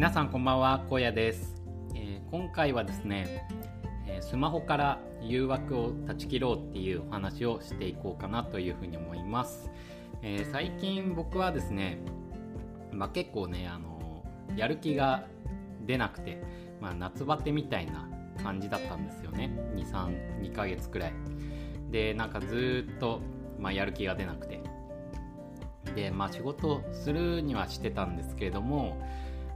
皆さんこんばんは荒野です、えー、今回はですね、え、スマホから誘惑を断ち切ろうっていうお話をしていこうかなというふうに思います、えー、最近僕はですね、まあ、結構ねあのやる気が出なくて、まあ、夏バテみたいな感じだったんですよね。232ヶ月くらい。でなんかずっと、まあ、やる気が出なくて。でまあ仕事するにはしてたんですけれども、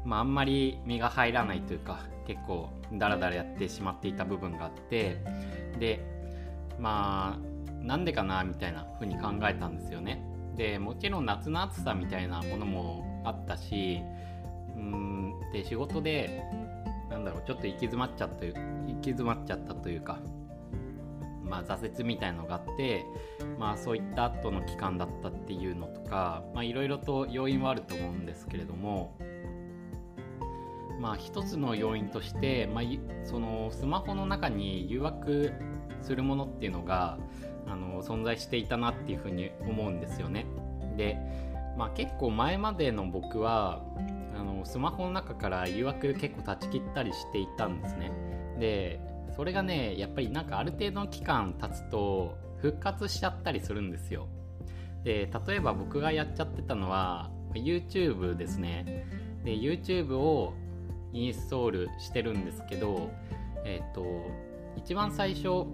まあ、あんまり身が入らないというか結構ダラダラやってしまっていた部分があってでまあなんでかなみたいな風に考えたんですよね。でもちろん夏の暑さみたいなものもあったしうんで仕事でなんだろうちょっと行き詰まっちゃった行き詰まっちゃったというかまあ、挫折みたいのがあって、まあ、そういった後の期間だったっていうのとかいろいろと要因はあると思うんですけれども、まあ、一つの要因として、まあ、そのスマホの中に誘惑するものっていうのがあの存在していたなっていうふうに思うんですよね。で、まあ、結構前までの僕はあのスマホの中から誘惑結構断ち切ったりしていたんですね。でそれがねやっぱりなんかある程度の期間経つと復活しちゃったりするんですよで例えば僕がやっちゃってたのは YouTube ですねで YouTube をインストールしてるんですけどえっ、ー、と一番最初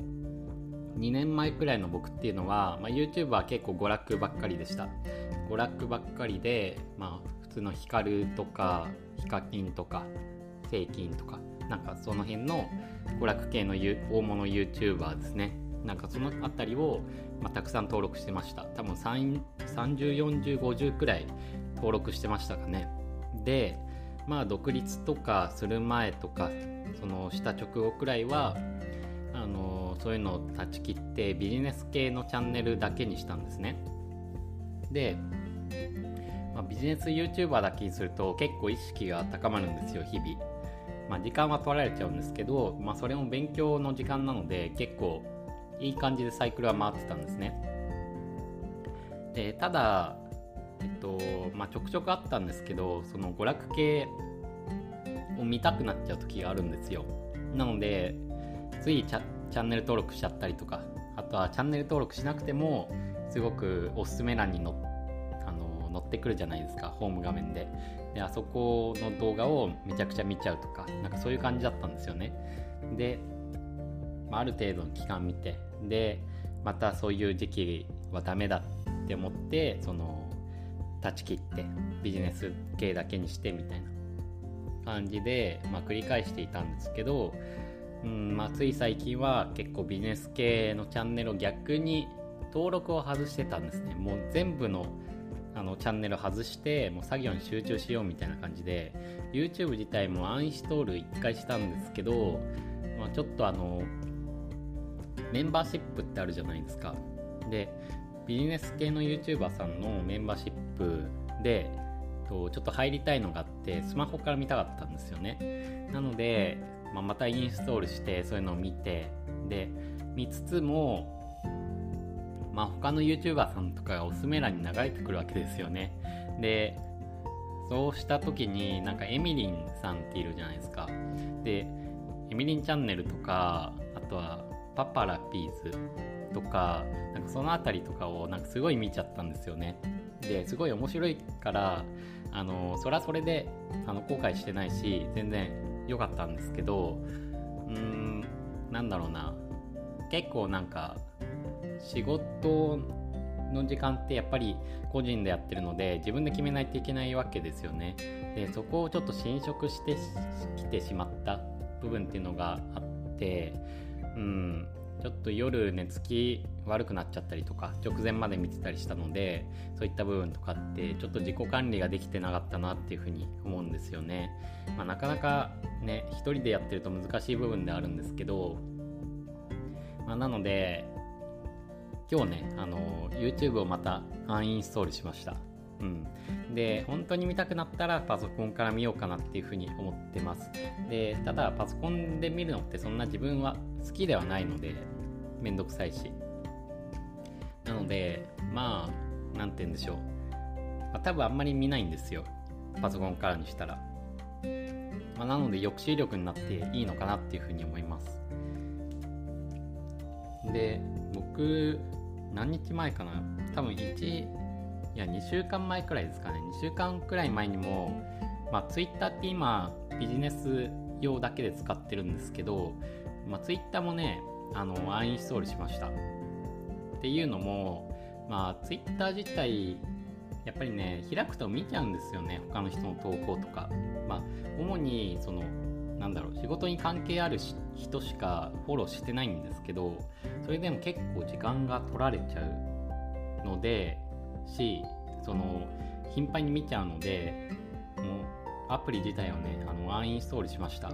2年前くらいの僕っていうのは、まあ、YouTube は結構娯楽ばっかりでした。娯楽ばっかりで、まあ、普通のヒカルとかヒカキンとかセイキンとかなんかその辺の娯楽系の大物 YouTuber ですね。なんかその辺りを、まあ、たくさん登録してました。多分304050くらい登録してましたかね。でまあ独立とかする前とかそのした直後くらいはあのそういうのを断ち切ってビジネス系のチャンネルだけにしたんですね。で、まあ、ビジネス YouTuber だけにすると結構意識が高まるんですよ日々。まあ、時間は取られちゃうんですけど、まあ、それも勉強の時間なので結構いい感じでサイクルは回ってたんですね。でただえっとまあ、ちょくちょくあったんですけどその娯楽系を見たくなっちゃう時があるんですよ。なのでついチャンネル登録しちゃったりとかあとはチャンネル登録しなくてもすごくおすすめ欄に載あの載ってくるじゃないですかホーム画面で。であそこの動画をめちゃくちゃ見ちゃうとかなんかそういう感じだったんですよね。で、まあ、ある程度の期間見てでまたそういう時期はダメだって思ってその断ち切ってビジネス系だけにしてみたいな感じで、まあ、繰り返していたんですけど、うんまあ、つい最近は結構ビジネス系のチャンネルを逆に登録を外してたんですね。もう全部のあのチャンネル外してもう作業に集中しようみたいな感じで YouTube 自体もアンインストール1回したんですけど、まあ、ちょっとあのメンバーシップってあるじゃないですか。でビジネス系の YouTuber さんのメンバーシップでとちょっと入りたいのがあってスマホから見たかったんですよねなので、まあ、またインストールしてそういうのを見てで見つつもまあ、他の YouTuber さんとかがおすすめ欄に流れてくるわけですよね。で、そうした時になんかエミリンさんっているじゃないですか。で、エミリンチャンネルとか、あとはパパラピーズとか、なんかその辺りとかをなんかすごい見ちゃったんですよね。で、すごい面白いから、あの、それはそれであの後悔してないし、全然良かったんですけど、うーん、なんだろうな。結構なんか仕事の時間ってやっぱり個人でやってるので自分で決めないといけないわけですよねでそこをちょっと侵食してきてしまった部分っていうのがあってうんちょっと夜寝つき悪くなっちゃったりとか直前まで見てたりしたのでそういった部分とかってちょっと自己管理ができてなかったなっていうふうに思うんですよね、まあ、なかなかね一人でやってると難しい部分であるんですけど、まあ、なので今日ね、あの YouTube をまたアンインストールしました。うん、で本当に見たくなったらパソコンから見ようかなっていうふうに思ってます。でただパソコンで見るのってそんな自分は好きではないのでめんどくさいし。なのでまあ何て言うんでしょう、まあ、多分あんまり見ないんですよ。パソコンからにしたら。まあ、なので抑止力になっていいのかなっていうふうに思います。で僕何日前かな。多分1いや2週間前くらいですかね。2週間くらい前にも、まあ、Twitter って今ビジネス用だけで使ってるんですけど、まあ、Twitter もねあのアンインストールしました。っていうのも、まあ、Twitter 自体やっぱりね開くと見ちゃうんですよね。他の人の投稿とか。まあ主にそのなんだろう仕事に関係ある人しかフォローしてないんですけどそれでも結構時間が取られちゃうのでしその頻繁に見ちゃうのでもうアプリ自体をねあのアンインストールしました。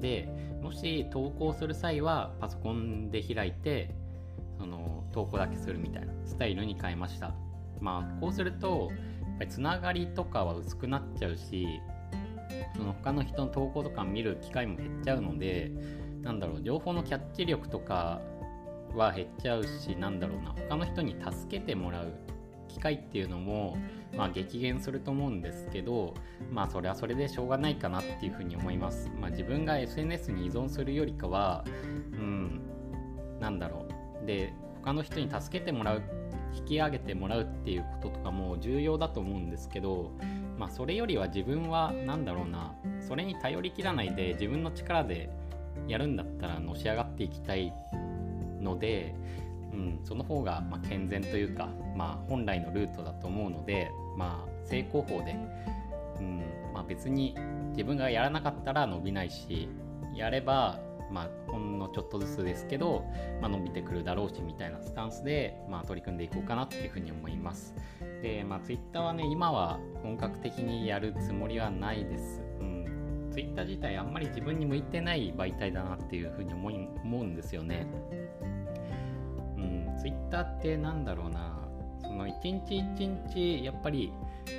でもし投稿する際はパソコンで開いてその投稿だけするみたいなスタイルに変えました。まあこうするとやっぱりつながりとかは薄くなっちゃうしその他の人の投稿とか見る機会も減っちゃうのでなんだろう情報のキャッチ力とかは減っちゃうしなんだろうな他の人に助けてもらう機会っていうのも、まあ、激減すると思うんですけどまあそれはそれでしょうがないかなっていうふうに思います、まあ、自分が SNS に依存するよりかはうんなんだろう。で他の人に助けてもらう引き上げてもらうっていうこととかも重要だと思うんですけどまあそれよりは自分は何だろうな。それに頼りきらないで自分の力でやるんだったらのし上がっていきたいので、うん、その方がま健全というか、まあ、本来のルートだと思うので、まあ、正攻法で、うんまあ、別に自分がやらなかったら伸びないしやればま、ほんのちょっとずつですけど、ま、伸びてくるだろうしみたいなスタンスで、ま、取り組んでいこうかなっていうふうに思います。で、まあ、Twitter はね、今は本格的にやるつもりはないです。うん。Twitter 自体あんまり自分に向いてない媒体だなっていうふうに思い思うんですよね。うん、Twitter ってなんだろうな、その一日一日やっぱり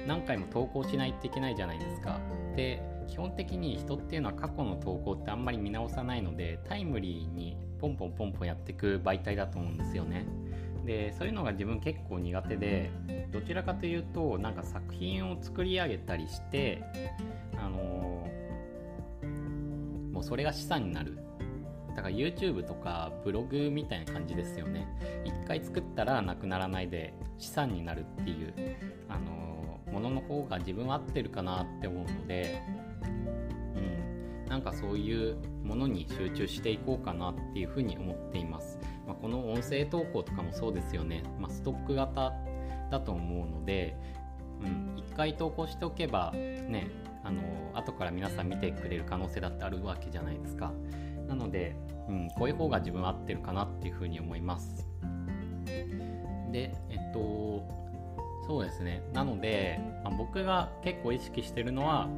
何回も投稿しないといけないじゃないですか。で、基本的に人っていうのは過去の投稿ってあんまり見直さないのでタイムリーにポンポンポンポンやっていく媒体だと思うんですよね。でそういうのが自分結構苦手でどちらかというとなんか作品を作り上げたりしてあのー、もうそれが資産になるだから YouTube とかブログみたいな感じですよね一回作ったらなくならないで資産になるっていうあのー、ものの方が自分は合ってるかなって思うのでうんなんかそういうものに集中していこうかなっていうふうに思っています。まあ、この音声投稿とかもそうですよね。まあ、ストック型だと思うので、うん、1回投稿しておけばね、あの後から皆さん見てくれる可能性だってあるわけじゃないですか。なので、うん、こういう方が自分は合ってるかなっていうふうに思います。で、えっと、そうですね。なので、まあ、僕が結構意識してるのは、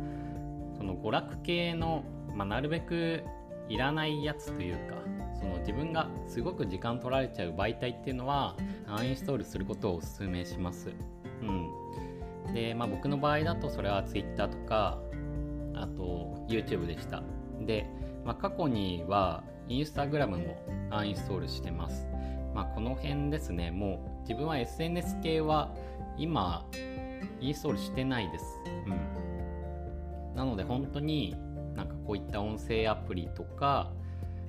その娯楽系のまあ、なるべくいらないやつというかその自分がすごく時間取られちゃう媒体っていうのはアンインストールすることをお勧めします。うん、で、まあ、僕の場合だとそれは Twitter とかあと YouTube でした。で、まあ、過去には Instagram もアンインストールしてます。まあ、この辺ですね、もう自分は SNS 系は今インストールしてないです。うん。なので本当になんかこういった音声アプリとか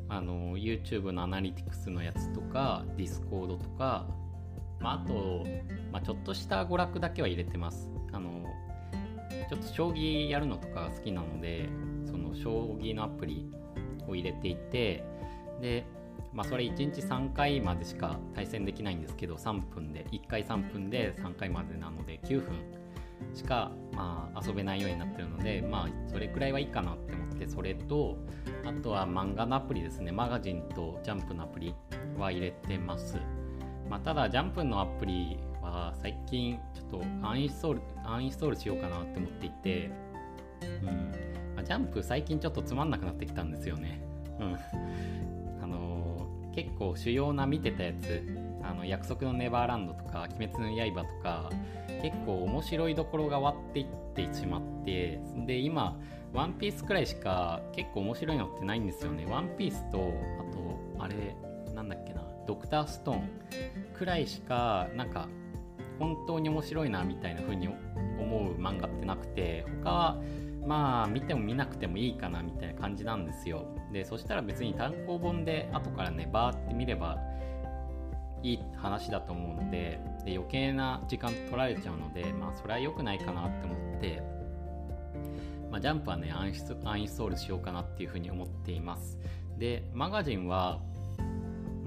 あの YouTube のアナリティクスのやつとか Discord とか、まあ、あと、まあ、ちょっとした娯楽だけは入れてますあのちょっと将棋やるのとか好きなのでその将棋のアプリを入れていてで、まあ、それ1日3回までしか対戦できないんですけど3分で1回3分で3回までなので9分しか、まあ、遊べないようになってるので、まあ、それくらいはいいかなって思ってそれとあとは漫画のアプリですね。マガジンとジャンプのアプリは入れてます、まあ、ただジャンプのアプリは最近ちょっとアンインストールアンインストールしようかなって思っていて、うん、ジャンプ最近ちょっとつまんなくなってきたんですよね。うん。あのー、結構主要な見てたやつあの約束のネバーランドとか鬼滅の刃とか結構面白いところが割っていってしまってで今ワンピースくらいしか結構面白いのってないんですよね。ワンピースとあとあれなんだっけなドクターストーンくらいしかなんか本当に面白いなみたいな風に思う漫画ってなくて他はまあ見ても見なくてもいいかなみたいな感じなんですよ。でそしたら別に単行本で後からねバーって見ればいい話だと思うのでで余計な時間取られちゃうのでまあそれは良くないかなって思ってまあ、ジャンプはねアンアンインストールしようかなっていうふうに思っています。でマガジンは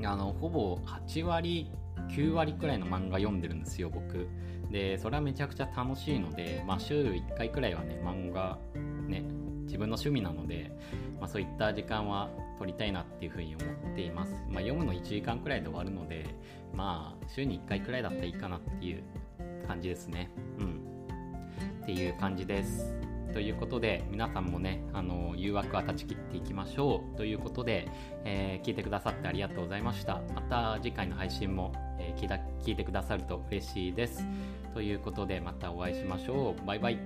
あのほぼ8割9割くらいの漫画読んでるんですよ僕。でそれはめちゃくちゃ楽しいので、まあ、週1回くらいはね漫画ね自分の趣味なので、まあ、そういった時間は取りたいなっていうふうに思っています、まあ、読むの1時間くらいで終わるのでまあ週に1回くらいだったらいいかなっていう感じですね。うん。っていう感じです。ということで皆さんもねあの誘惑は断ち切っていきましょう。ということで、えー、聞いてくださってありがとうございました。また次回の配信も、えー、聞いた聞いてくださると嬉しいです。ということでまたお会いしましょう。バイバイ。